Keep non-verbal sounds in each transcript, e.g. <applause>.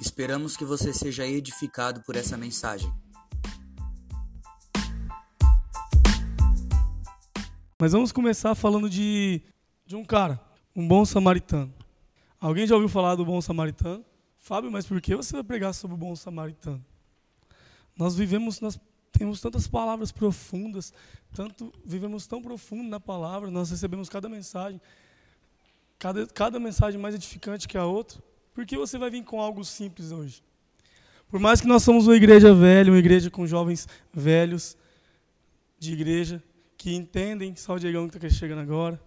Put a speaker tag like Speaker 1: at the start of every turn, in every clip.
Speaker 1: Esperamos que você seja edificado por essa mensagem.
Speaker 2: Mas vamos começar falando de, de um cara, um bom samaritano. Alguém já ouviu falar do bom samaritano? Fábio, mas por que você vai pregar sobre o bom samaritano? Nós vivemos, nós temos tantas palavras profundas, tanto vivemos tão profundo na palavra, nós recebemos cada mensagem, cada, cada mensagem mais edificante que a outra. Por que você vai vir com algo simples hoje? Por mais que nós somos uma igreja velha, uma igreja com jovens velhos de igreja, que entendem, só o Diegão que está chegando agora.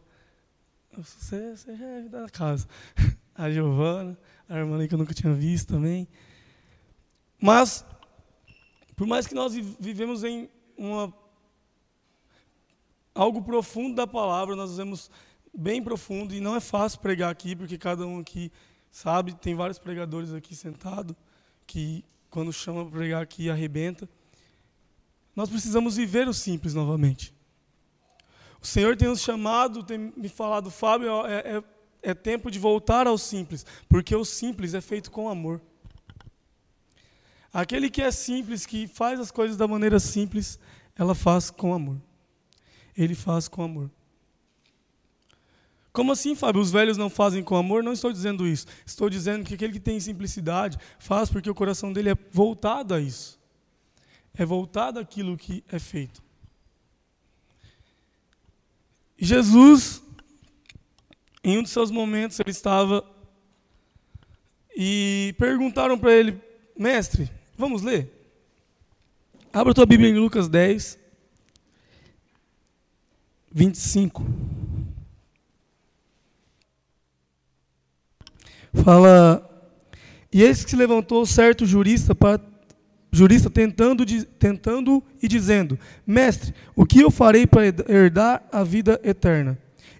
Speaker 2: Você, você já é da casa. <laughs> A Giovana, a irmã que eu nunca tinha visto também. Mas, por mais que nós vivemos em uma, algo profundo da palavra, nós vivemos bem profundo, e não é fácil pregar aqui, porque cada um aqui sabe, tem vários pregadores aqui sentados, que quando chama para pregar aqui arrebenta. Nós precisamos viver o simples novamente. O Senhor tem nos chamado, tem me falado, Fábio, é, é, é tempo de voltar ao simples, porque o simples é feito com amor. Aquele que é simples, que faz as coisas da maneira simples, ela faz com amor. Ele faz com amor. Como assim, Fábio? Os velhos não fazem com amor? Não estou dizendo isso. Estou dizendo que aquele que tem simplicidade faz porque o coração dele é voltado a isso. É voltado àquilo que é feito. Jesus, em um de seus momentos, ele estava e perguntaram para ele, mestre, vamos ler? Abra tua Bíblia em Lucas 10, 25. Fala, e eis que se levantou certo jurista para jurista tentando, tentando e dizendo: Mestre, o que eu farei para herdar a vida eterna?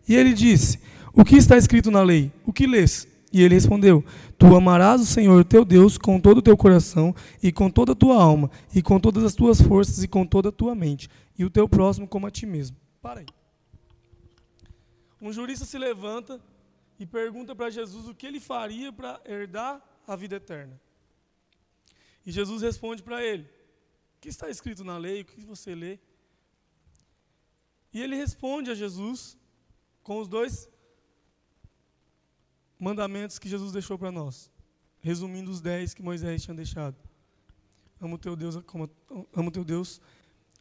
Speaker 2: E ele disse: O que está escrito na lei? O que lês? E ele respondeu: Tu amarás o Senhor teu Deus com todo o teu coração e com toda a tua alma e com todas as tuas forças e com toda a tua mente e o teu próximo como a ti mesmo. Para aí. Um jurista se levanta e pergunta para Jesus o que ele faria para herdar a vida eterna. E Jesus responde para ele: O que está escrito na lei? O que você lê? E ele responde a Jesus com os dois mandamentos que Jesus deixou para nós, resumindo os dez que Moisés tinha deixado. Amo teu Deus, como, amo teu Deus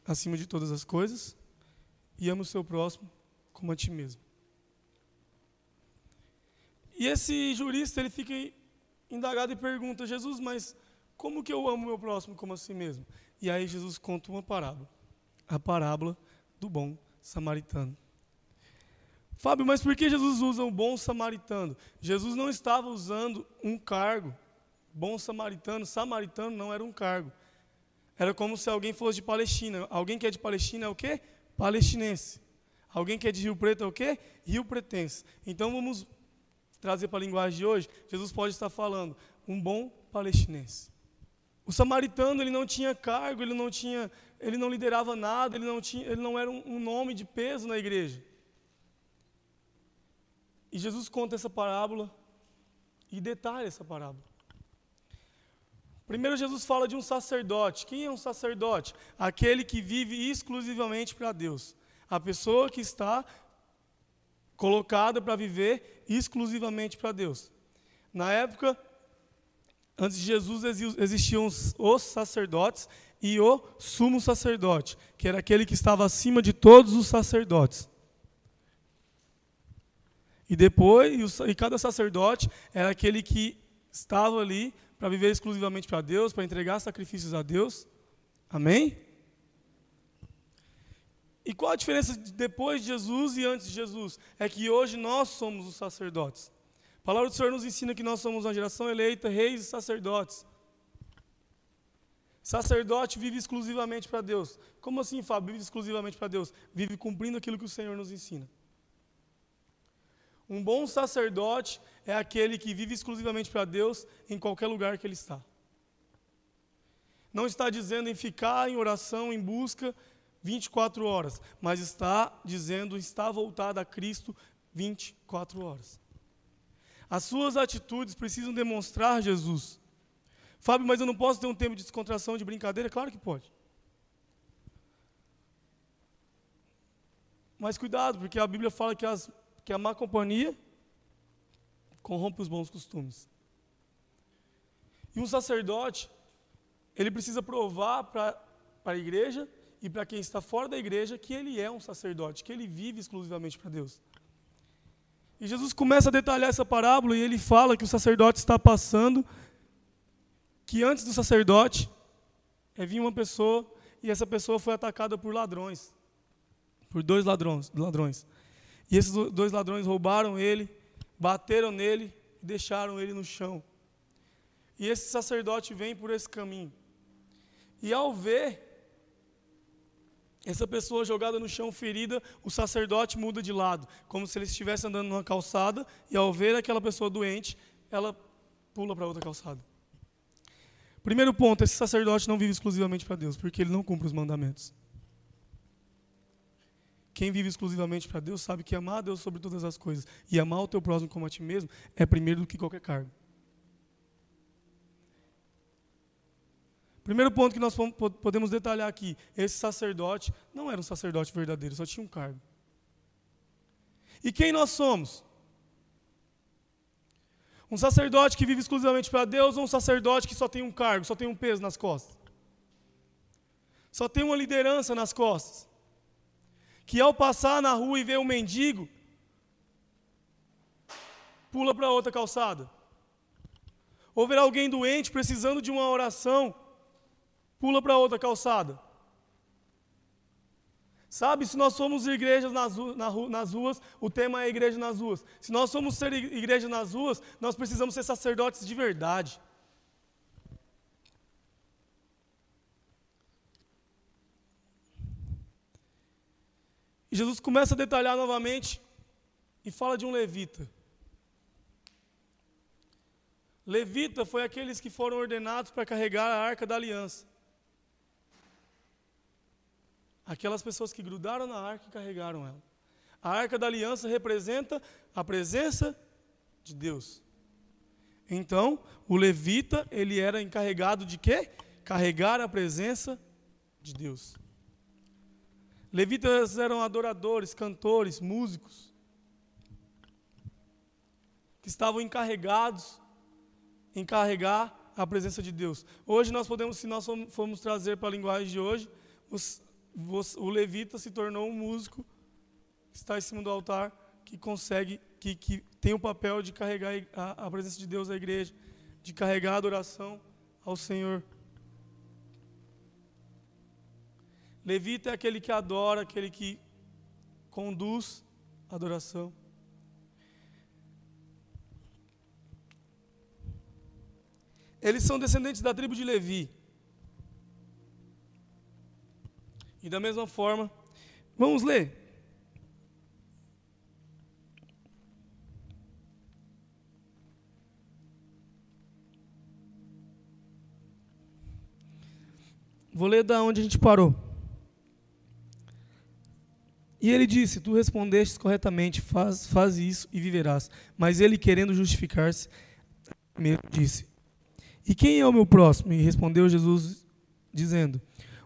Speaker 2: acima de todas as coisas e amo o seu próximo como a ti mesmo. E esse jurista ele fica indagado e pergunta: Jesus, mas como que eu amo meu próximo como a si mesmo? E aí Jesus conta uma parábola. A parábola do bom samaritano. Fábio, mas por que Jesus usa o bom samaritano? Jesus não estava usando um cargo. Bom samaritano, samaritano não era um cargo. Era como se alguém fosse de Palestina. Alguém que é de Palestina é o quê? Palestinense. Alguém que é de Rio Preto é o quê? Rio Pretense. Então vamos trazer para a linguagem de hoje. Jesus pode estar falando um bom palestinense. O samaritano ele não tinha cargo, ele não tinha, ele não liderava nada, ele não tinha, ele não era um, um nome de peso na igreja. E Jesus conta essa parábola e detalha essa parábola. Primeiro Jesus fala de um sacerdote. Quem é um sacerdote? Aquele que vive exclusivamente para Deus. A pessoa que está colocada para viver exclusivamente para Deus. Na época, Antes de Jesus existiam os sacerdotes e o sumo sacerdote, que era aquele que estava acima de todos os sacerdotes. E depois, e cada sacerdote era aquele que estava ali para viver exclusivamente para Deus, para entregar sacrifícios a Deus. Amém? E qual a diferença de depois de Jesus e antes de Jesus? É que hoje nós somos os sacerdotes. A palavra do Senhor nos ensina que nós somos uma geração eleita, reis e sacerdotes. Sacerdote vive exclusivamente para Deus. Como assim, Fábio? Vive exclusivamente para Deus? Vive cumprindo aquilo que o Senhor nos ensina. Um bom sacerdote é aquele que vive exclusivamente para Deus em qualquer lugar que ele está. Não está dizendo em ficar em oração, em busca 24 horas, mas está dizendo está voltado a Cristo 24 horas. As suas atitudes precisam demonstrar Jesus. Fábio, mas eu não posso ter um tempo de descontração, de brincadeira? Claro que pode. Mas cuidado, porque a Bíblia fala que, as, que a má companhia corrompe os bons costumes. E um sacerdote, ele precisa provar para a igreja e para quem está fora da igreja que ele é um sacerdote, que ele vive exclusivamente para Deus. E Jesus começa a detalhar essa parábola e ele fala que o sacerdote está passando, que antes do sacerdote é, vinha uma pessoa e essa pessoa foi atacada por ladrões por dois ladrões, ladrões. E esses dois ladrões roubaram ele, bateram nele e deixaram ele no chão. E esse sacerdote vem por esse caminho. E ao ver essa pessoa jogada no chão ferida, o sacerdote muda de lado, como se ele estivesse andando numa calçada, e ao ver aquela pessoa doente, ela pula para outra calçada. Primeiro ponto, esse sacerdote não vive exclusivamente para Deus, porque ele não cumpre os mandamentos. Quem vive exclusivamente para Deus sabe que amar a Deus sobre todas as coisas e amar o teu próximo como a ti mesmo é primeiro do que qualquer cargo. Primeiro ponto que nós podemos detalhar aqui: esse sacerdote não era um sacerdote verdadeiro, só tinha um cargo. E quem nós somos? Um sacerdote que vive exclusivamente para Deus ou um sacerdote que só tem um cargo, só tem um peso nas costas? Só tem uma liderança nas costas? que ao passar na rua e ver um mendigo, pula para outra calçada. Ou ver alguém doente precisando de uma oração, pula para outra calçada. Sabe, se nós somos igrejas nas, nas ruas, o tema é igreja nas ruas. Se nós somos ser igreja nas ruas, nós precisamos ser sacerdotes de verdade. E Jesus começa a detalhar novamente e fala de um levita. Levita foi aqueles que foram ordenados para carregar a arca da aliança. Aquelas pessoas que grudaram na arca e carregaram ela. A arca da aliança representa a presença de Deus. Então, o levita, ele era encarregado de quê? Carregar a presença de Deus. Levitas eram adoradores, cantores, músicos, que estavam encarregados em carregar a presença de Deus. Hoje nós podemos, se nós formos trazer para a linguagem de hoje, os, o levita se tornou um músico que está em cima do altar, que consegue, que, que tem o papel de carregar a, a presença de Deus à igreja, de carregar a adoração ao Senhor. Levita é aquele que adora, aquele que conduz a adoração. Eles são descendentes da tribo de Levi. E da mesma forma, vamos ler. Vou ler da onde a gente parou. E ele disse: Tu respondeste corretamente, faz, faz isso e viverás. Mas ele, querendo justificar-se, disse: E quem é o meu próximo? E respondeu Jesus, dizendo: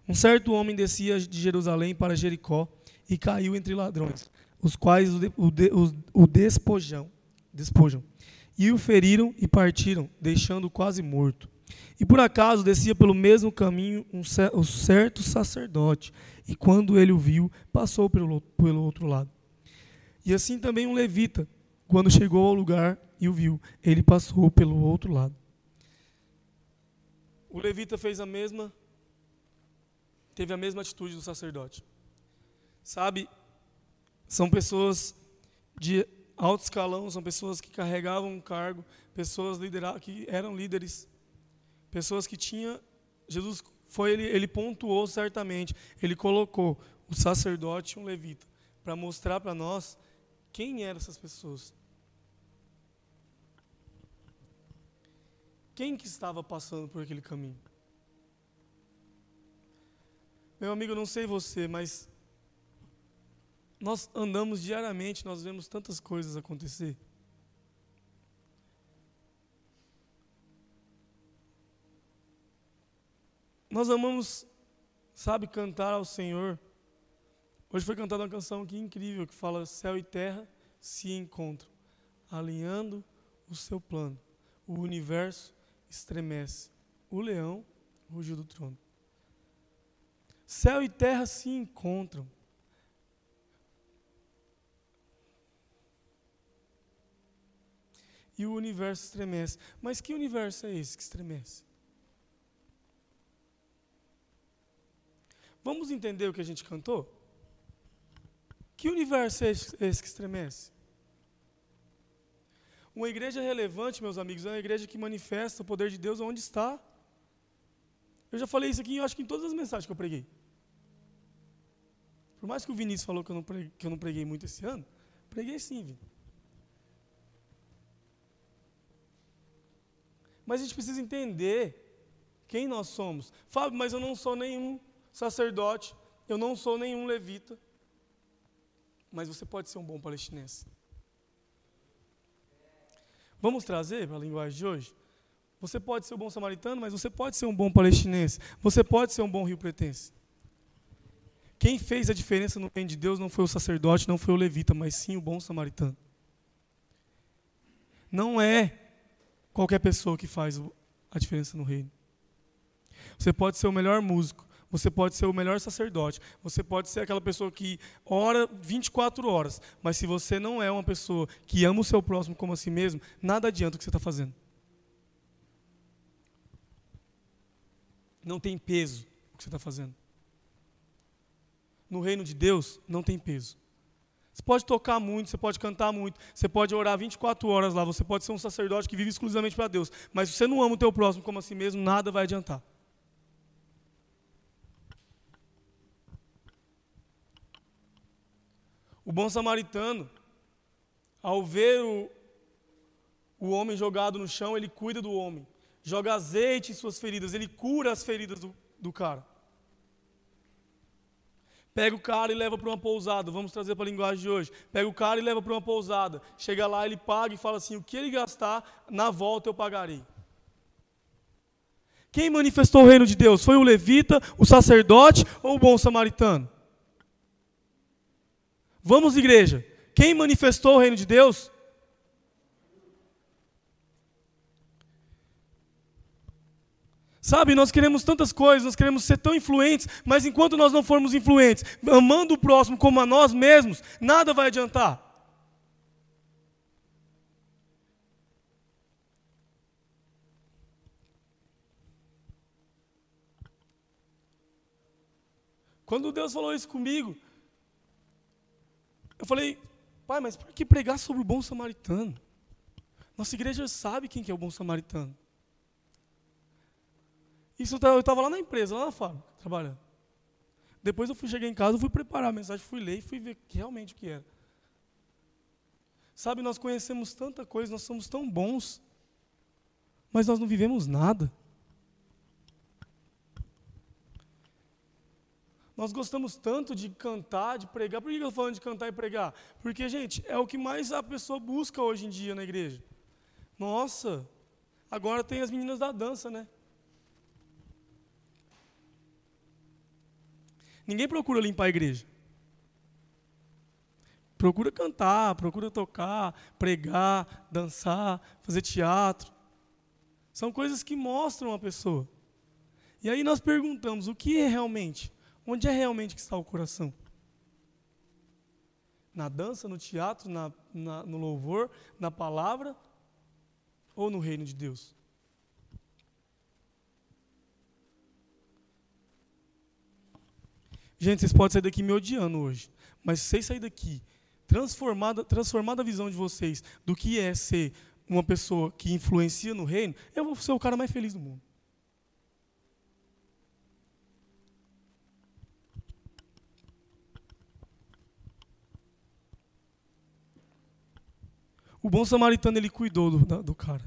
Speaker 2: Um certo homem descia de Jerusalém para Jericó e caiu entre ladrões, os quais o, de, o, de, o despojam, despojam. E o feriram e partiram, deixando-o quase morto. E por acaso descia pelo mesmo caminho um certo sacerdote, e quando ele o viu, passou pelo, pelo outro lado. E assim também um levita, quando chegou ao lugar e o viu, ele passou pelo outro lado. O levita fez a mesma, teve a mesma atitude do sacerdote. Sabe, são pessoas de alto escalão, são pessoas que carregavam um cargo, pessoas que eram líderes pessoas que tinham. Jesus foi ele, ele pontuou certamente, ele colocou o sacerdote e um levita para mostrar para nós quem eram essas pessoas. Quem que estava passando por aquele caminho? Meu amigo, não sei você, mas nós andamos diariamente, nós vemos tantas coisas acontecer. Nós amamos, sabe, cantar ao Senhor. Hoje foi cantada uma canção aqui incrível que fala: céu e terra se encontram, alinhando o seu plano. O universo estremece. O leão rugiu do trono. Céu e terra se encontram. E o universo estremece. Mas que universo é esse que estremece? Vamos entender o que a gente cantou? Que universo é esse que estremece? Uma igreja relevante, meus amigos, é uma igreja que manifesta o poder de Deus onde está. Eu já falei isso aqui, eu acho que em todas as mensagens que eu preguei. Por mais que o Vinícius falou que eu não preguei, que eu não preguei muito esse ano, preguei sim, Vini. Mas a gente precisa entender quem nós somos. Fábio, mas eu não sou nenhum sacerdote, eu não sou nenhum levita. Mas você pode ser um bom palestinense. Vamos trazer para a linguagem de hoje? Você pode ser um bom samaritano, mas você pode ser um bom palestinense. Você pode ser um bom rio pretense. Quem fez a diferença no reino de Deus não foi o sacerdote, não foi o levita, mas sim o bom samaritano. Não é qualquer pessoa que faz a diferença no reino. Você pode ser o melhor músico, você pode ser o melhor sacerdote, você pode ser aquela pessoa que ora 24 horas, mas se você não é uma pessoa que ama o seu próximo como a si mesmo, nada adianta o que você está fazendo. Não tem peso o que você está fazendo. No reino de Deus, não tem peso. Você pode tocar muito, você pode cantar muito, você pode orar 24 horas lá, você pode ser um sacerdote que vive exclusivamente para Deus, mas se você não ama o teu próximo como a si mesmo, nada vai adiantar. O bom samaritano, ao ver o, o homem jogado no chão, ele cuida do homem, joga azeite em suas feridas, ele cura as feridas do, do cara. Pega o cara e leva para uma pousada. Vamos trazer para a linguagem de hoje. Pega o cara e leva para uma pousada. Chega lá, ele paga e fala assim: o que ele gastar, na volta eu pagarei. Quem manifestou o reino de Deus? Foi o levita, o sacerdote ou o bom samaritano? Vamos, igreja. Quem manifestou o reino de Deus? Sabe, nós queremos tantas coisas, nós queremos ser tão influentes, mas enquanto nós não formos influentes, amando o próximo como a nós mesmos, nada vai adiantar. Quando Deus falou isso comigo, eu falei, pai, mas por que pregar sobre o bom samaritano? Nossa igreja sabe quem que é o bom samaritano. Isso eu estava lá na empresa, lá na fábrica, trabalhando. Depois eu fui cheguei em casa, fui preparar a mensagem, fui ler e fui ver realmente o que era. Sabe, nós conhecemos tanta coisa, nós somos tão bons, mas nós não vivemos nada. Nós gostamos tanto de cantar, de pregar. Por que eu estou falando de cantar e pregar? Porque, gente, é o que mais a pessoa busca hoje em dia na igreja. Nossa, agora tem as meninas da dança, né? Ninguém procura limpar a igreja. Procura cantar, procura tocar, pregar, dançar, fazer teatro. São coisas que mostram a pessoa. E aí nós perguntamos: o que é realmente? Onde é realmente que está o coração? Na dança, no teatro, na, na, no louvor, na palavra ou no reino de Deus? Gente, vocês podem sair daqui me odiando hoje, mas se vocês saírem daqui transformada, transformada a visão de vocês do que é ser uma pessoa que influencia no reino, eu vou ser o cara mais feliz do mundo. O bom samaritano ele cuidou do, do cara.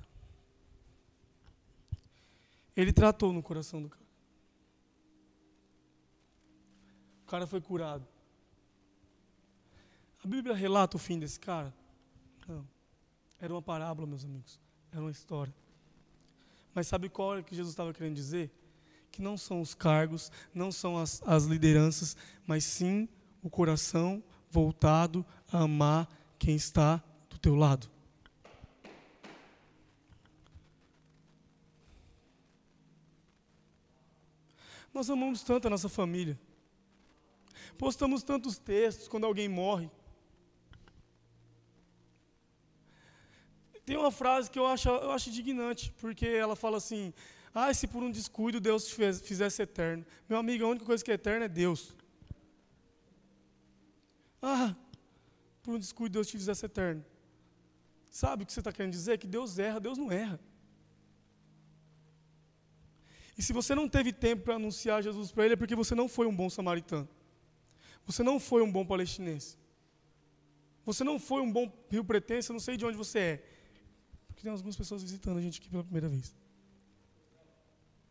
Speaker 2: Ele tratou no coração do cara. O cara foi curado. A Bíblia relata o fim desse cara? Não. Era uma parábola, meus amigos. Era uma história. Mas sabe qual é que Jesus estava querendo dizer? que não são os cargos, não são as, as lideranças, mas sim o coração voltado a amar quem está do teu lado. Nós amamos tanto a nossa família. Postamos tantos textos quando alguém morre. Tem uma frase que eu acho, eu acho indignante, porque ela fala assim: ah, se por um descuido Deus te fizesse eterno. Meu amigo, a única coisa que é eterna é Deus. Ah, por um descuido Deus te fizesse eterno. Sabe o que você está querendo dizer? Que Deus erra, Deus não erra. E se você não teve tempo para anunciar Jesus para ele, é porque você não foi um bom samaritano. Você não foi um bom palestinense. Você não foi um bom rio pretense, eu não sei de onde você é. Porque tem algumas pessoas visitando a gente aqui pela primeira vez.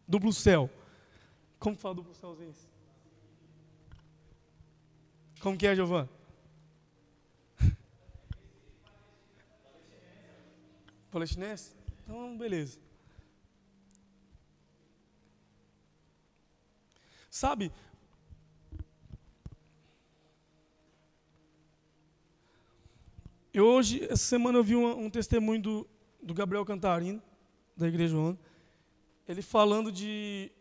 Speaker 2: Duplo céu. Como fala duplo céuzinho? Como que é, Giovanni? <laughs> Palestinense? Então, beleza. Sabe? Eu hoje, essa semana, eu vi um, um testemunho do, do Gabriel Cantarino, da Igreja Onda, ele falando de.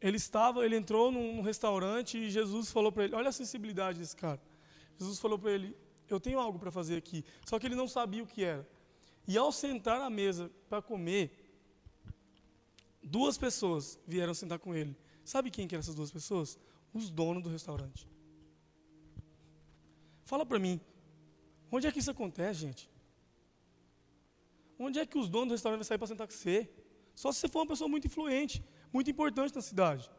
Speaker 2: Ele estava, ele entrou num, num restaurante e Jesus falou para ele: olha a sensibilidade desse cara. Jesus falou para ele: eu tenho algo para fazer aqui. Só que ele não sabia o que era. E ao sentar à mesa para comer, duas pessoas vieram sentar com ele. Sabe quem que eram essas duas pessoas? Os donos do restaurante. Fala para mim, onde é que isso acontece, gente? Onde é que os donos do restaurante vão sair para sentar com você? Só se você for uma pessoa muito influente, muito importante na cidade.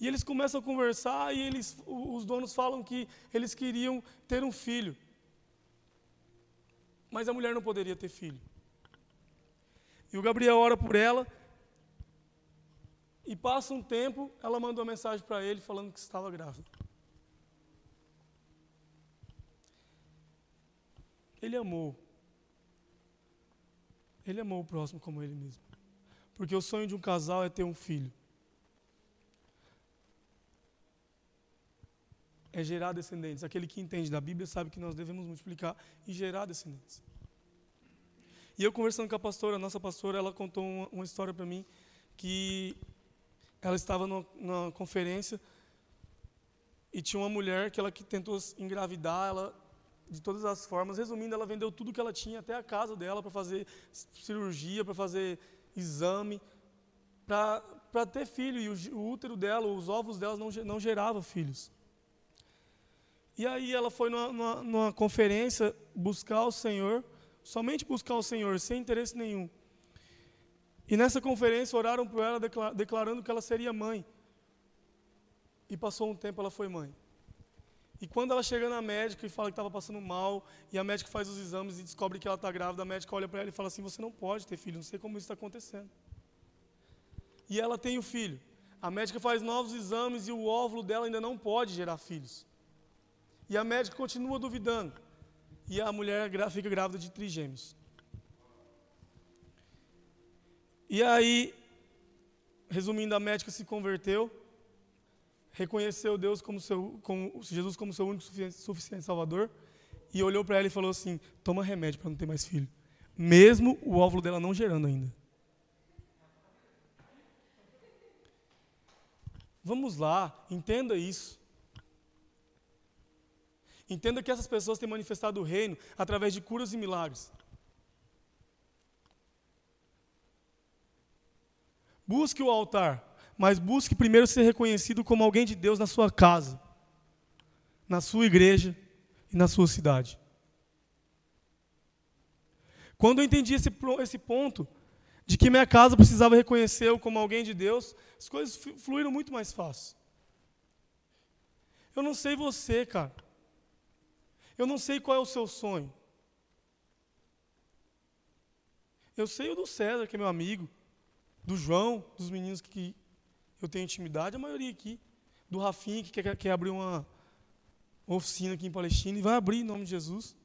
Speaker 2: E eles começam a conversar e eles, os donos falam que eles queriam ter um filho. Mas a mulher não poderia ter filho. E o Gabriel ora por ela e passa um tempo, ela manda uma mensagem para ele falando que estava grávida. Ele amou. Ele amou o próximo como ele mesmo. Porque o sonho de um casal é ter um filho. É gerar descendentes. Aquele que entende da Bíblia sabe que nós devemos multiplicar e gerar descendentes. E eu conversando com a pastora, a nossa pastora, ela contou uma, uma história para mim que ela estava numa, numa, conferência e tinha uma mulher que ela que tentou engravidar, ela de todas as formas, resumindo, ela vendeu tudo que ela tinha, até a casa dela para fazer cirurgia, para fazer exame, para ter filho e o, o, útero dela, os ovos dela não não geravam filhos. E aí ela foi numa, numa, numa conferência buscar o Senhor, somente buscar o Senhor, sem interesse nenhum. E nessa conferência oraram por ela, declarando que ela seria mãe. E passou um tempo, ela foi mãe. E quando ela chega na médica e fala que estava passando mal, e a médica faz os exames e descobre que ela está grávida, a médica olha para ela e fala assim: Você não pode ter filho, não sei como isso está acontecendo. E ela tem o filho. A médica faz novos exames e o óvulo dela ainda não pode gerar filhos. E a médica continua duvidando. E a mulher fica grávida de trigêmeos. E aí, resumindo, a médica se converteu, reconheceu Deus como seu, como, Jesus como seu único suficiente, suficiente Salvador, e olhou para ela e falou assim: toma remédio para não ter mais filho. Mesmo o óvulo dela não gerando ainda. Vamos lá, entenda isso. Entenda que essas pessoas têm manifestado o reino através de curas e milagres. Busque o altar, mas busque primeiro ser reconhecido como alguém de Deus na sua casa, na sua igreja e na sua cidade. Quando eu entendi esse, esse ponto, de que minha casa precisava reconhecê-lo como alguém de Deus, as coisas fluíram muito mais fácil. Eu não sei você, cara. Eu não sei qual é o seu sonho. Eu sei o do César, que é meu amigo do João, dos meninos que eu tenho intimidade, a maioria aqui. Do Rafinha, que quer, quer abrir uma, oficina aqui em Palestina e vai abrir em nome de Jesus.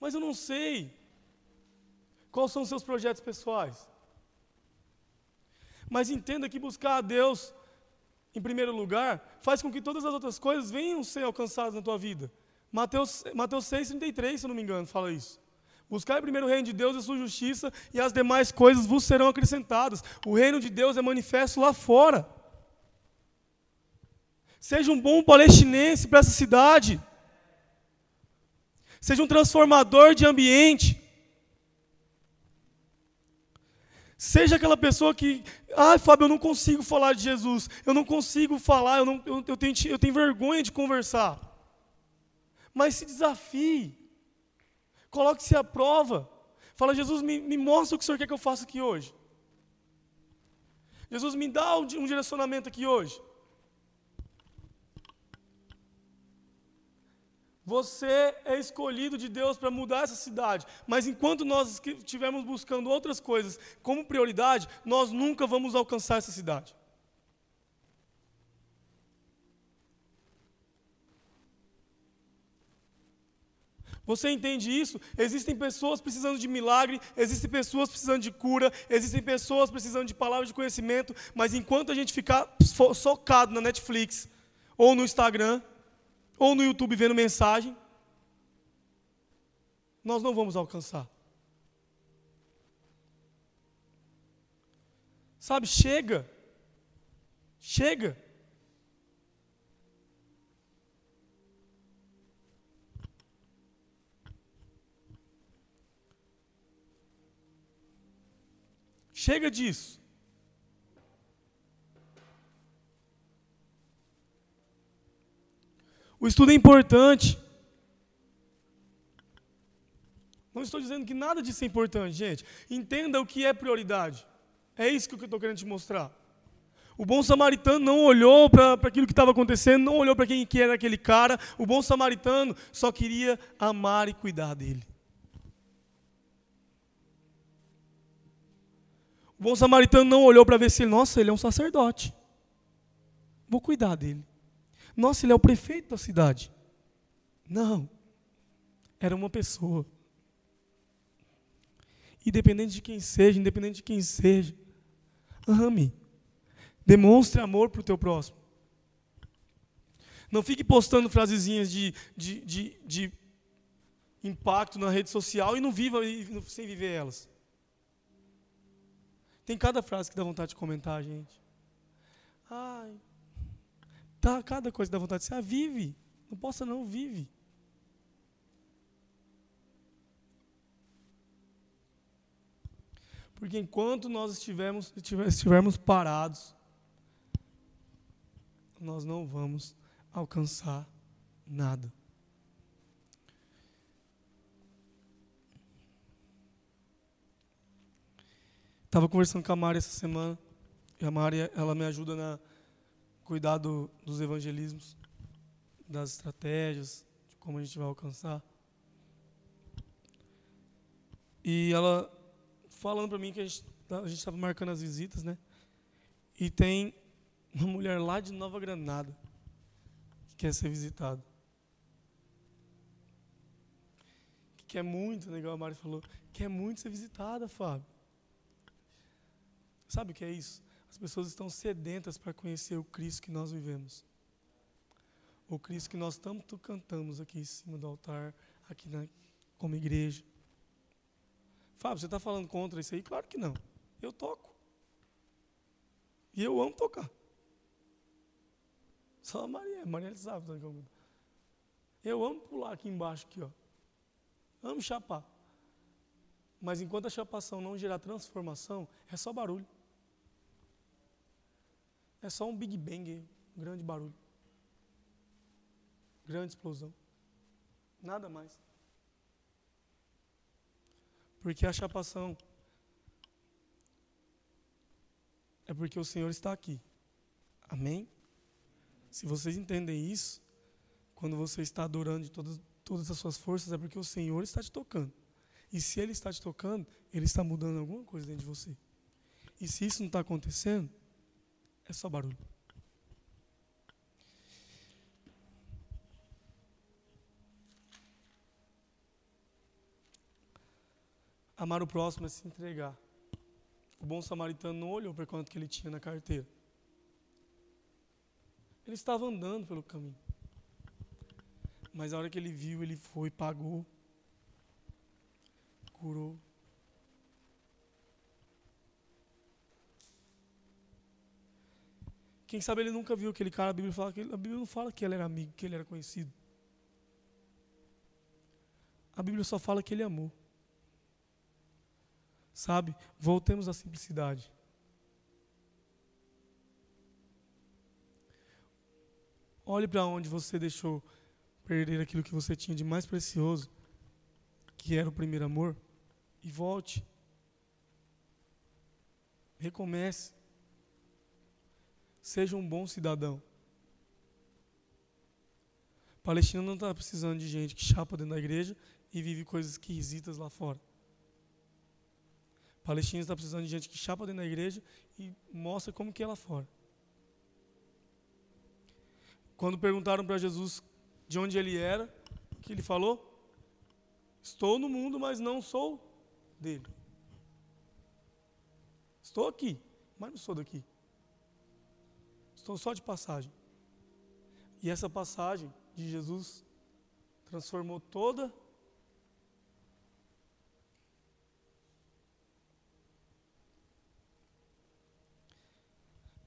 Speaker 2: Mas eu não sei Quais são os seus projetos pessoais? Mas entenda que buscar a Deus em primeiro lugar faz com que todas as outras coisas venham ser alcançadas na tua vida. Mateus, Mateus 6,33, se eu não me engano, fala isso. Buscar primeiro o reino de Deus e sua justiça, e as demais coisas vos serão acrescentadas. O reino de Deus é manifesto lá fora. Seja um bom palestinense para essa cidade. Seja um transformador de ambiente. Seja aquela pessoa que, ah, Fábio, eu não consigo falar de Jesus, eu não consigo falar, eu, não, eu, eu, tenho, eu tenho vergonha de conversar. Mas se desafie, coloque-se à prova. Fala, Jesus, me, me mostra o que o Senhor quer que eu faça aqui hoje. Jesus, me dá um, um direcionamento aqui hoje. Você é escolhido de Deus para mudar essa cidade. Mas enquanto nós estivermos buscando outras coisas como prioridade, nós nunca vamos alcançar essa cidade. Você entende isso? Existem pessoas precisando de milagre, existem pessoas precisando de cura, existem pessoas precisando de palavras de conhecimento, mas enquanto a gente ficar socado na Netflix ou no Instagram, ou no YouTube vendo mensagem, nós não vamos alcançar. Sabe, chega. Chega. Chega disso. O estudo é importante. Não estou dizendo que nada disso é importante, gente. Entenda o que é prioridade. É isso que eu estou querendo te mostrar. O bom samaritano não olhou para aquilo que estava acontecendo, não olhou para quem que era aquele cara. O bom samaritano só queria amar e cuidar dele. O bom samaritano não olhou para ver se, nossa, ele é um sacerdote. Vou cuidar dele. Nossa, ele é o prefeito da cidade. Não. Era uma pessoa. Independente de quem seja, independente de quem seja, ame. Demonstre amor para o teu próximo. Não fique postando frasezinhas de, de, de, de impacto na rede social e não viva sem viver elas. Tem cada frase que dá vontade de comentar, gente. Ai, Tá, cada coisa dá vontade de ser, ah, vive. Não possa não, vive. Porque enquanto nós estivermos, estivermos parados, nós não vamos alcançar nada. Estava conversando com a Mari essa semana. E a Mari, ela me ajuda na, cuidar do, dos evangelismos, das estratégias, de como a gente vai alcançar. E ela falando para mim que a gente tá, estava marcando as visitas, né? E tem uma mulher lá de Nova Granada que quer ser visitada. Que quer muito, né, igual a Mari falou, quer muito ser visitada, Fábio. Sabe o que é isso? As pessoas estão sedentas para conhecer o Cristo que nós vivemos. O Cristo que nós tanto cantamos aqui em cima do altar, aqui na, como igreja. Fábio, você está falando contra isso aí? Claro que não. Eu toco. E eu amo tocar. Só a Maria, Maria sabe. Eu amo pular aqui embaixo, aqui, ó. Amo chapar. Mas enquanto a chapação não gerar transformação, é só barulho. É só um Big Bang, um grande barulho. Grande explosão. Nada mais. Porque a chapação é porque o Senhor está aqui. Amém? Se vocês entendem isso, quando você está adorando de todas, todas as suas forças, é porque o Senhor está te tocando. E se Ele está te tocando, Ele está mudando alguma coisa dentro de você. E se isso não está acontecendo, é só barulho. Amar o próximo é se entregar. O bom samaritano não olhou para quanto que ele tinha na carteira. Ele estava andando pelo caminho. Mas a hora que ele viu, ele foi, pagou, curou. Quem sabe ele nunca viu aquele cara, a Bíblia, fala que ele, a Bíblia não fala que ele era amigo, que ele era conhecido. A Bíblia só fala que ele amou. Sabe? Voltemos à simplicidade. Olhe para onde você deixou perder aquilo que você tinha de mais precioso, que era o primeiro amor, e volte. Recomece. Seja um bom cidadão. Palestina não está precisando de gente que chapa dentro da igreja e vive coisas esquisitas lá fora. Palestina está precisando de gente que chapa dentro da igreja e mostra como que é lá fora. Quando perguntaram para Jesus de onde ele era, o que ele falou? Estou no mundo, mas não sou dele. Estou aqui, mas não sou daqui. Estou só de passagem. E essa passagem de Jesus transformou toda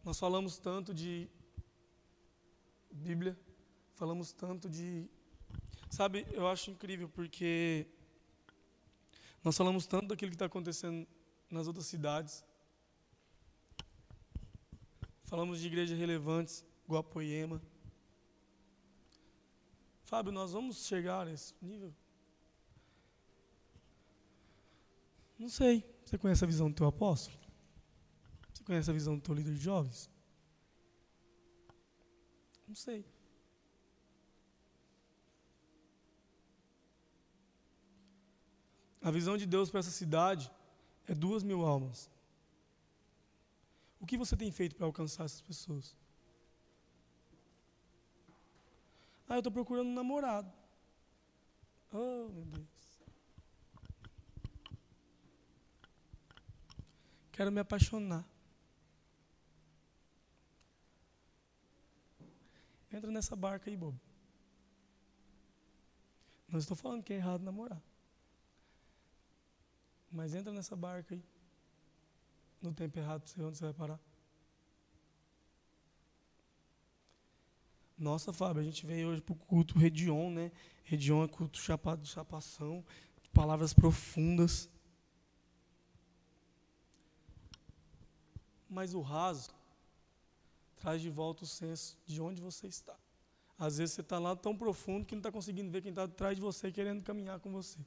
Speaker 2: Nós falamos tanto de Bíblia, falamos tanto de. Sabe, eu acho incrível porque nós falamos tanto daquilo que está acontecendo nas outras cidades, Falamos de igrejas relevantes, Guapoiema. Fábio, nós vamos chegar nesse nível? Não sei. Você conhece a visão do teu apóstolo? Você conhece a visão do teu líder de jovens? Não sei. A visão de Deus para essa cidade é duas mil almas. O que você tem feito para alcançar essas pessoas? Ah, eu estou procurando um namorado. Oh, meu Deus. Quero me apaixonar. Entra nessa barca aí, bobo. Não estou falando que é errado namorar. Mas entra nessa barca aí no tempo errado você onde você vai parar. Nossa, Fábio, a gente veio hoje para o culto Redion, né? Redion é culto chapado de chapação, palavras profundas. Mas o raso traz de volta o senso de onde você está. Às vezes você está lá tão profundo que não está conseguindo ver quem está atrás de você querendo caminhar com você.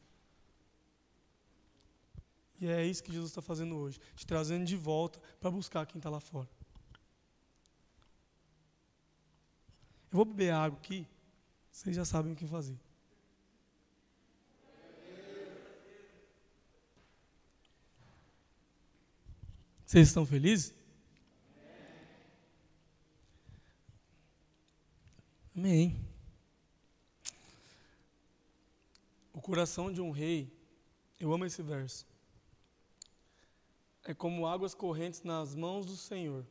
Speaker 2: E é isso que Jesus está fazendo hoje, te trazendo de volta para buscar quem está lá fora. Eu vou beber água aqui, vocês já sabem o que fazer. Vocês estão felizes? Amém. O coração de um rei, eu amo esse verso é como águas correntes nas mãos do Senhor,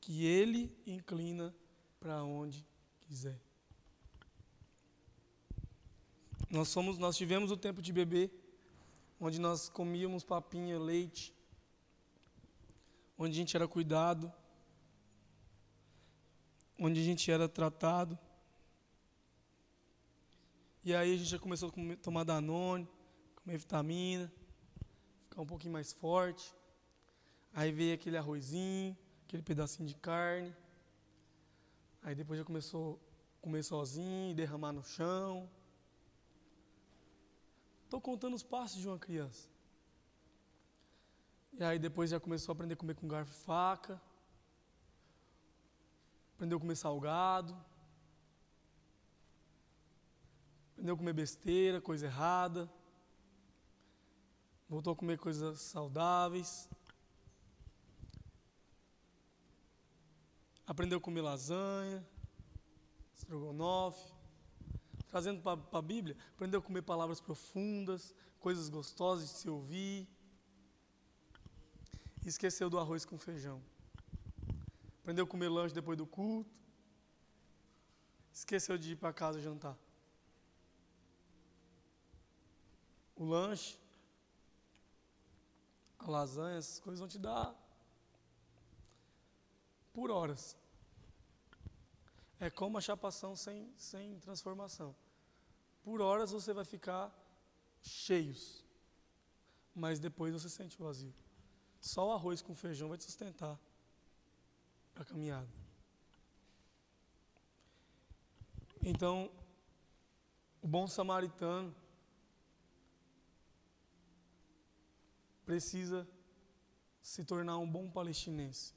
Speaker 2: que Ele inclina para onde quiser. Nós somos, nós tivemos o tempo de beber, onde nós comíamos papinha, leite, onde a gente era cuidado, onde a gente era tratado. E aí a gente já começou a tomar Danone, comer vitamina ficar um pouquinho mais forte. Aí veio aquele arrozinho, aquele pedacinho de carne. Aí depois já começou a comer sozinho, derramar no chão. Estou contando os passos de uma criança. E aí depois já começou a aprender a comer com garfo e faca. Aprendeu a comer salgado. Aprendeu a comer besteira, coisa errada voltou a comer coisas saudáveis, aprendeu a comer lasanha, estrogonofe, trazendo para a Bíblia, aprendeu a comer palavras profundas, coisas gostosas de se ouvir. Esqueceu do arroz com feijão. Aprendeu a comer lanche depois do culto. Esqueceu de ir para casa jantar. O lanche, a lasanha, essas coisas vão te dar por horas. É como a chapação sem, sem transformação. Por horas você vai ficar cheios, mas depois você sente vazio. Só o arroz com feijão vai te sustentar a caminhada. Então, o bom samaritano precisa se tornar um bom palestinense.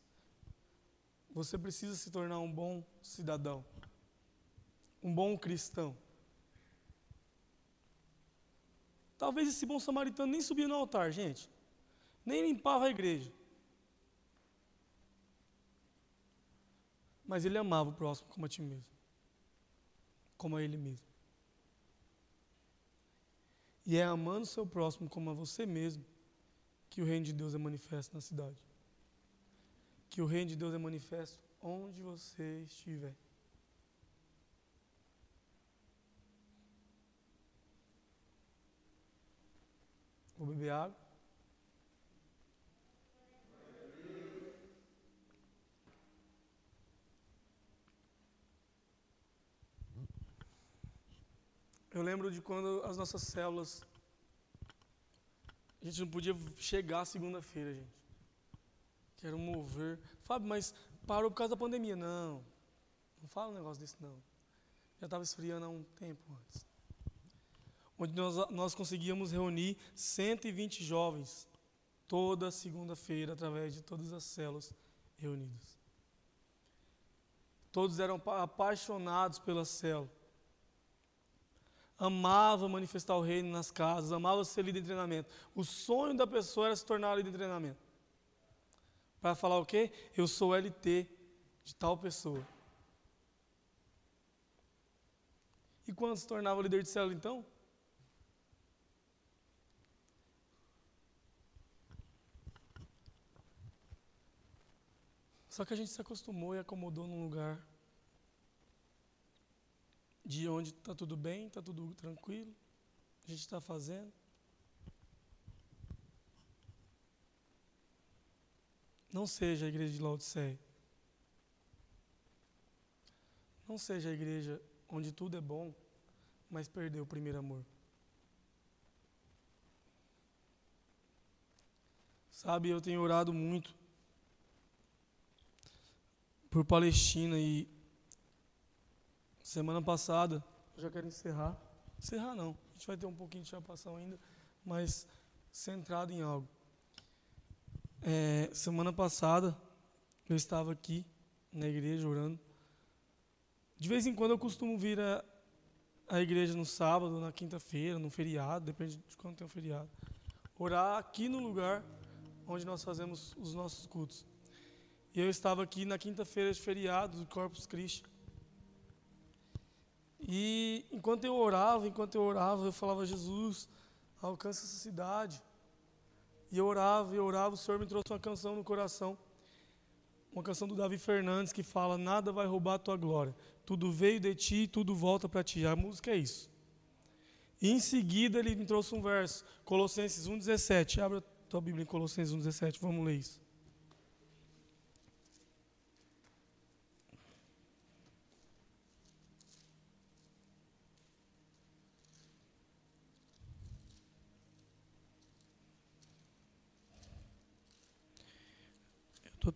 Speaker 2: Você precisa se tornar um bom cidadão, um bom cristão. Talvez esse bom samaritano nem subia no altar, gente, nem limpava a igreja. Mas ele amava o próximo como a ti mesmo, como a ele mesmo. E é amando o seu próximo como a você mesmo que o reino de Deus é manifesto na cidade que o reino de Deus é manifesto onde você estiver. Vou beber água. Eu lembro de quando as nossas células. A gente não podia chegar segunda-feira, gente. Quero mover. Fábio, mas parou por causa da pandemia. Não, não fala um negócio desse não. Já estava esfriando há um tempo antes. Onde nós, nós conseguíamos reunir 120 jovens toda segunda-feira através de todas as células reunidas. Todos eram apaixonados pela célula. Amava manifestar o reino nas casas, amava ser líder de treinamento. O sonho da pessoa era se tornar líder de treinamento. Para falar o quê? Eu sou LT de tal pessoa. E quando se tornava líder de célula, então? Só que a gente se acostumou e acomodou num lugar de onde está tudo bem, está tudo tranquilo, a gente está fazendo. Não seja a igreja de Laodiceia. Não seja a igreja onde tudo é bom, mas perdeu o primeiro amor. Sabe, eu tenho orado muito por Palestina e semana passada, eu já quero encerrar. Encerrar não, a gente vai ter um pouquinho de chapação ainda, mas centrado em algo. É, semana passada eu estava aqui na igreja orando. De vez em quando eu costumo vir a, a igreja no sábado, na quinta-feira, no feriado, depende de quando tem um feriado. Orar aqui no lugar onde nós fazemos os nossos cultos. E eu estava aqui na quinta-feira de feriado do Corpus Christi. E enquanto eu orava, enquanto eu orava, eu falava, Jesus, alcança essa cidade. E eu orava, e eu orava, o Senhor me trouxe uma canção no coração. Uma canção do Davi Fernandes que fala: Nada vai roubar a tua glória. Tudo veio de ti, tudo volta para ti. A música é isso. E em seguida ele me trouxe um verso, Colossenses 1,17. Abra a tua Bíblia em Colossenses 1,17, vamos ler isso.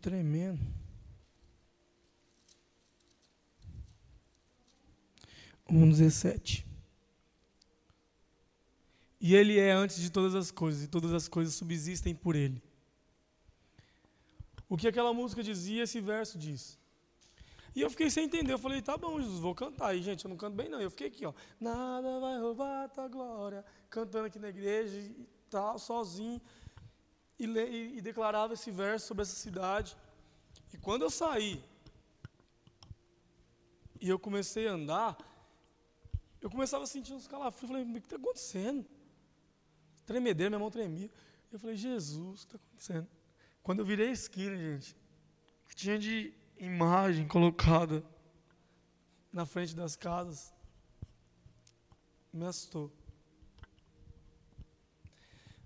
Speaker 2: Tremendo. Um dezessete. E ele é antes de todas as coisas, e todas as coisas subsistem por ele. O que aquela música dizia, esse verso diz. E eu fiquei sem entender. Eu falei, tá bom, Jesus, vou cantar. aí, gente, eu não canto bem, não. Eu fiquei aqui, ó. Nada vai roubar tua glória. Cantando aqui na igreja e tal, sozinho e, e, e declarava esse verso sobre essa cidade. E quando eu saí e eu comecei a andar, eu começava a sentir uns calafrios. Falei, o que está acontecendo? Tremedeira, minha mão tremia. Eu falei, Jesus, o que está acontecendo? Quando eu virei a esquina, gente, que tinha de imagem colocada na frente das casas, me assustou.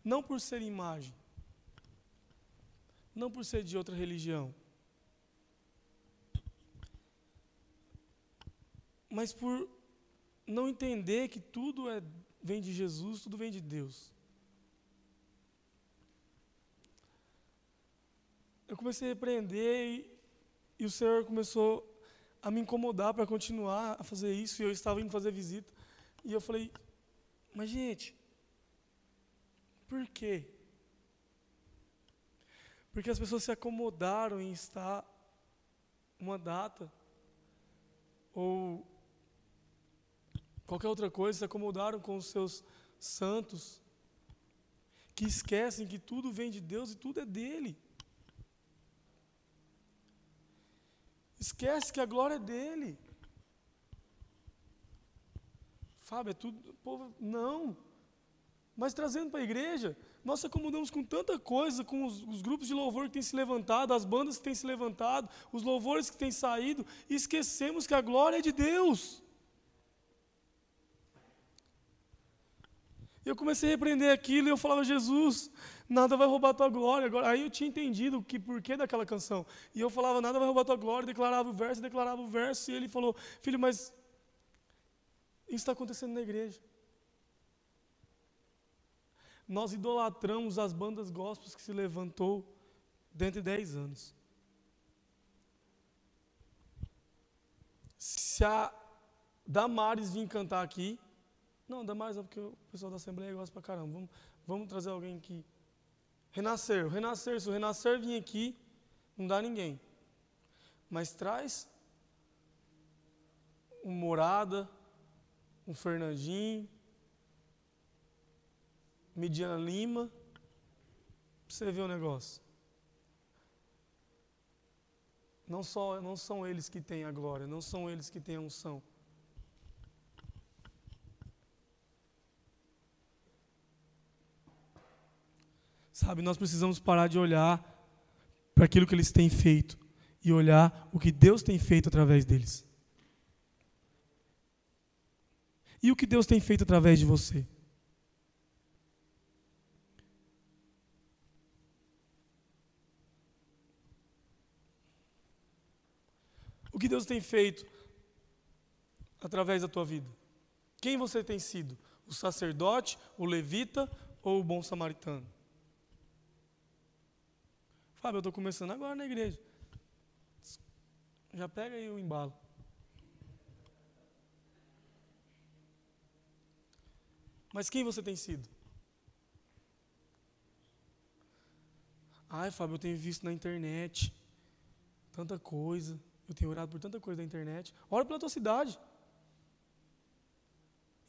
Speaker 2: Não por ser imagem, não por ser de outra religião, mas por não entender que tudo é, vem de Jesus, tudo vem de Deus. Eu comecei a repreender e, e o Senhor começou a me incomodar para continuar a fazer isso, e eu estava indo fazer visita, e eu falei, mas gente, por quê? Porque as pessoas se acomodaram em estar uma data ou qualquer outra coisa, se acomodaram com os seus santos, que esquecem que tudo vem de Deus e tudo é dele. Esquece que a glória é dele. Fábio, é tudo. Povo, não. Mas trazendo para a igreja, nós acomodamos com tanta coisa, com os, os, grupos de louvor que têm se levantado, as bandas que têm se levantado, os louvores que têm saído, e esquecemos que a glória é de Deus. Eu comecei a repreender aquilo e eu falava, Jesus, nada vai roubar a tua glória. Agora, aí eu tinha entendido o que porquê daquela canção. E eu falava, nada vai roubar a tua glória, declarava o verso, declarava o verso, e ele falou, filho, mas isso está acontecendo na igreja. Nós idolatramos as bandas gospels que se levantou dentro de 10 anos. Se a Damares vir cantar aqui, não, Damares é porque o pessoal da Assembleia gosta pra caramba. Vamos, vamos trazer alguém que. Renascer, Renascer, se o Renascer vir aqui, não dá ninguém. Mas traz um Morada, um Fernandinho, Mediana Lima, para você ver o negócio. Não, só, não são eles que têm a glória, não são eles que têm a unção. Sabe, nós precisamos parar de olhar para aquilo que eles têm feito e olhar o que Deus tem feito através deles. E o que Deus tem feito através de você? O que Deus tem feito através da tua vida? Quem você tem sido? O sacerdote, o levita ou o bom samaritano? Fábio, eu estou começando agora na igreja. Já pega aí o embalo. Mas quem você tem sido? Ai, Fábio, eu tenho visto na internet tanta coisa. Eu tenho orado por tanta coisa da internet. Ora pela tua cidade.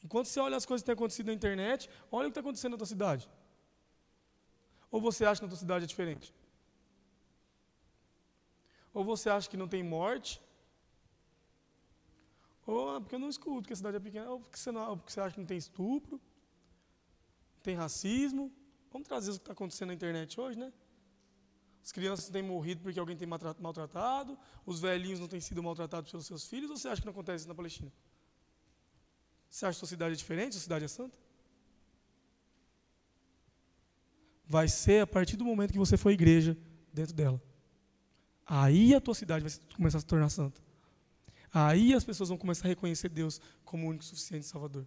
Speaker 2: Enquanto você olha as coisas que têm acontecido na internet, olha o que está acontecendo na tua cidade. Ou você acha que na tua cidade é diferente? Ou você acha que não tem morte? Ou é porque eu não escuto, porque a cidade é pequena. Ou porque você, não, ou porque você acha que não tem estupro? Tem racismo? Vamos trazer o que está acontecendo na internet hoje, né? As crianças têm morrido porque alguém tem maltratado, os velhinhos não têm sido maltratados pelos seus filhos, ou você acha que não acontece isso na Palestina? Você acha que sua cidade é diferente, sua cidade é santa? Vai ser a partir do momento que você for igreja dentro dela. Aí a tua cidade vai começar a se tornar santa. Aí as pessoas vão começar a reconhecer Deus como o único suficiente Salvador.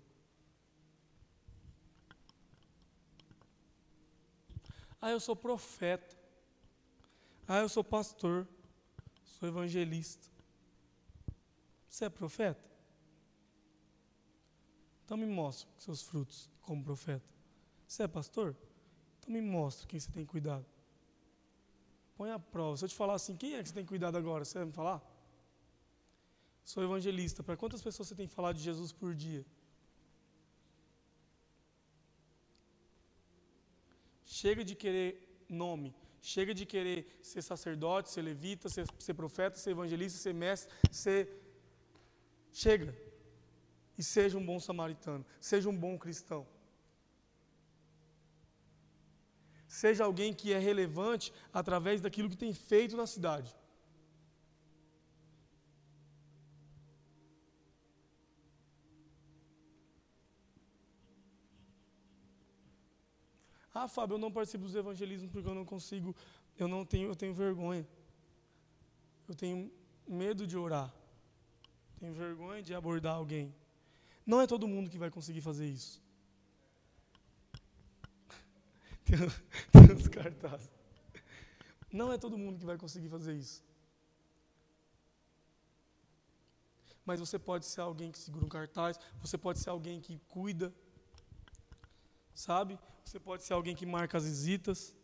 Speaker 2: Ah, eu sou profeta. Ah, eu sou pastor, sou evangelista. Você é profeta? Então me mostra seus frutos como profeta. Você é pastor? Então me mostra quem você tem cuidado. Põe a prova. Se eu te falar assim, quem é que você tem cuidado agora? Você vai me falar? Sou evangelista. Para quantas pessoas você tem falado de Jesus por dia? Chega de querer nome. Chega de querer ser sacerdote, ser levita, ser, ser profeta, ser evangelista, ser mestre, ser. Chega. E seja um bom samaritano, seja um bom cristão. Seja alguém que é relevante através daquilo que tem feito na cidade. Ah, Fábio, eu não participo dos evangelismos porque eu não consigo, eu não tenho, eu tenho vergonha. Eu tenho medo de orar. Tenho vergonha de abordar alguém. Não é todo mundo que vai conseguir fazer isso. <laughs> Tem, tem uns cartazes. Não é todo mundo que vai conseguir fazer isso. Mas você pode ser alguém que segura um cartaz, você pode ser alguém que cuida, sabe? Você pode ser alguém que marca as visitas.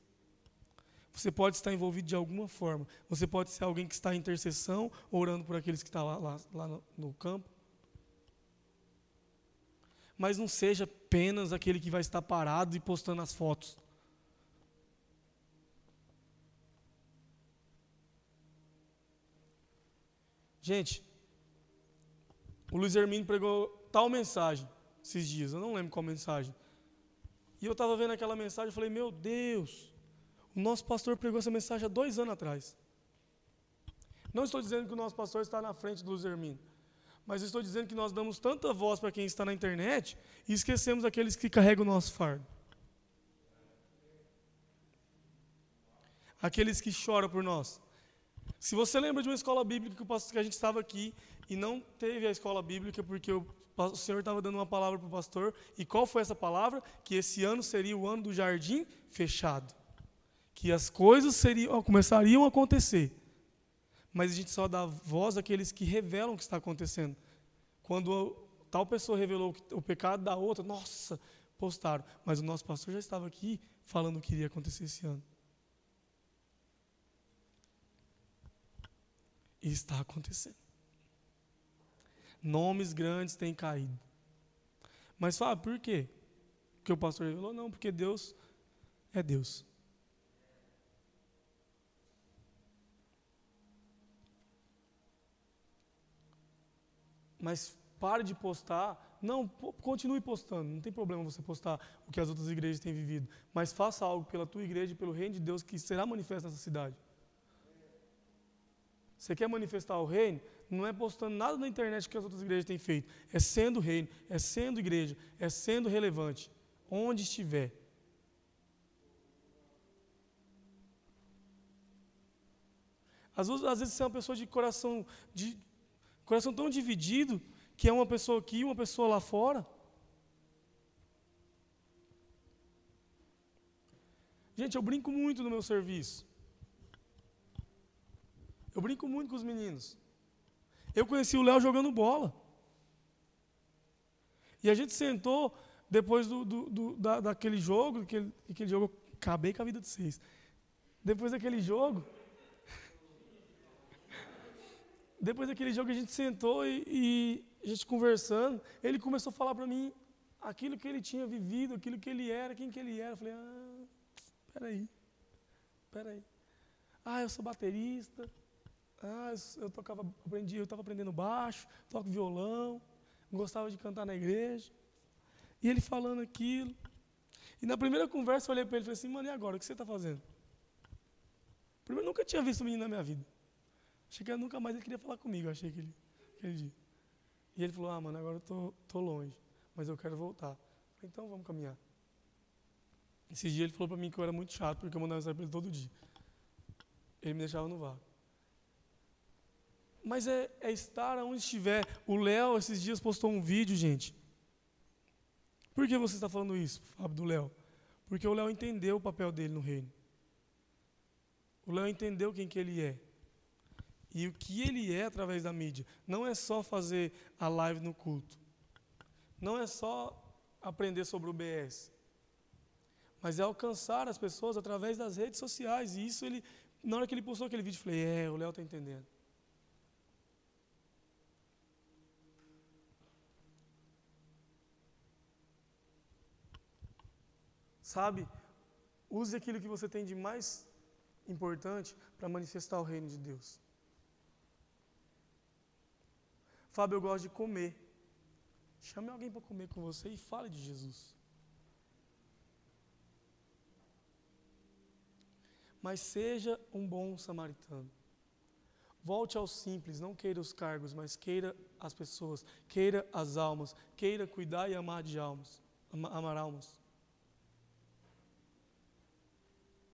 Speaker 2: Você pode estar envolvido de alguma forma. Você pode ser alguém que está em intercessão, orando por aqueles que estão lá, lá, lá no, no campo. Mas não seja apenas aquele que vai estar parado e postando as fotos. Gente, o Luiz Hermínio pregou tal mensagem esses dias, eu não lembro qual mensagem. E eu estava vendo aquela mensagem e falei, meu Deus, o nosso pastor pregou essa mensagem há dois anos atrás. Não estou dizendo que o nosso pastor está na frente do Luiz Hermínio, mas estou dizendo que nós damos tanta voz para quem está na internet e esquecemos aqueles que carregam o nosso fardo. Aqueles que choram por nós. Se você lembra de uma escola bíblica que a gente estava aqui e não teve a escola bíblica porque o Senhor estava dando uma palavra para o pastor, e qual foi essa palavra? Que esse ano seria o ano do jardim fechado. Que as coisas seriam, começariam a acontecer. Mas a gente só dá voz àqueles que revelam o que está acontecendo. Quando tal pessoa revelou o pecado da outra, nossa, postaram. Mas o nosso pastor já estava aqui falando o que iria acontecer esse ano. E está acontecendo nomes grandes têm caído. Mas fala, por quê? Porque o pastor revelou? Não, porque Deus é Deus. Mas pare de postar. Não, continue postando. Não tem problema você postar o que as outras igrejas têm vivido. Mas faça algo pela tua igreja e pelo reino de Deus que será manifesto nessa cidade. Você quer manifestar o reino? não é postando nada na internet que as outras igrejas têm feito. É sendo reino, é sendo igreja, é sendo relevante. Onde estiver. Às vezes, às vezes você é uma pessoa de coração, de coração tão dividido que é uma pessoa aqui e uma pessoa lá fora. Gente, eu brinco muito no meu serviço. Eu brinco muito com os meninos. Eu conheci o Léo jogando bola. E a gente sentou depois do, do, do da, daquele jogo, aquele, aquele jogo, acabei com a vida de vocês. Depois daquele jogo, <laughs> depois daquele jogo a gente sentou e, e a gente conversando, ele começou a falar para mim aquilo que ele tinha vivido, aquilo que ele era, quem que ele era. Eu falei, ah, peraí, peraí. Ah, eu sou baterista, ah, eu tocava, aprendi, eu estava aprendendo baixo, toco violão, gostava de cantar na igreja. E ele falando aquilo. E na primeira conversa eu olhei para ele e falei assim, mano, e agora? O que você está fazendo? Primeiro, eu nunca tinha visto um menino na minha vida. Achei que nunca mais ele queria falar comigo, achei que ele, aquele dia. E ele falou, ah, mano, agora eu tô, tô longe, mas eu quero voltar. Falei, então vamos caminhar. Esse dia ele falou para mim que eu era muito chato, porque eu mandava mensagem para ele todo dia. Ele me deixava no vácuo mas é, é estar onde estiver. O Léo, esses dias, postou um vídeo, gente. Por que você está falando isso, Fábio, do Léo? Porque o Léo entendeu o papel dele no reino. O Léo entendeu quem que ele é. E o que ele é através da mídia. Não é só fazer a live no culto. Não é só aprender sobre o BS. Mas é alcançar as pessoas através das redes sociais. E isso ele, na hora que ele postou aquele vídeo, eu falei, é, o Léo está entendendo. Sabe? Use aquilo que você tem de mais importante para manifestar o reino de Deus. Fábio, eu gosto de comer. Chame alguém para comer com você e fale de Jesus. Mas seja um bom samaritano. Volte ao simples, não queira os cargos, mas queira as pessoas, queira as almas, queira cuidar e amar de almas, amar almas.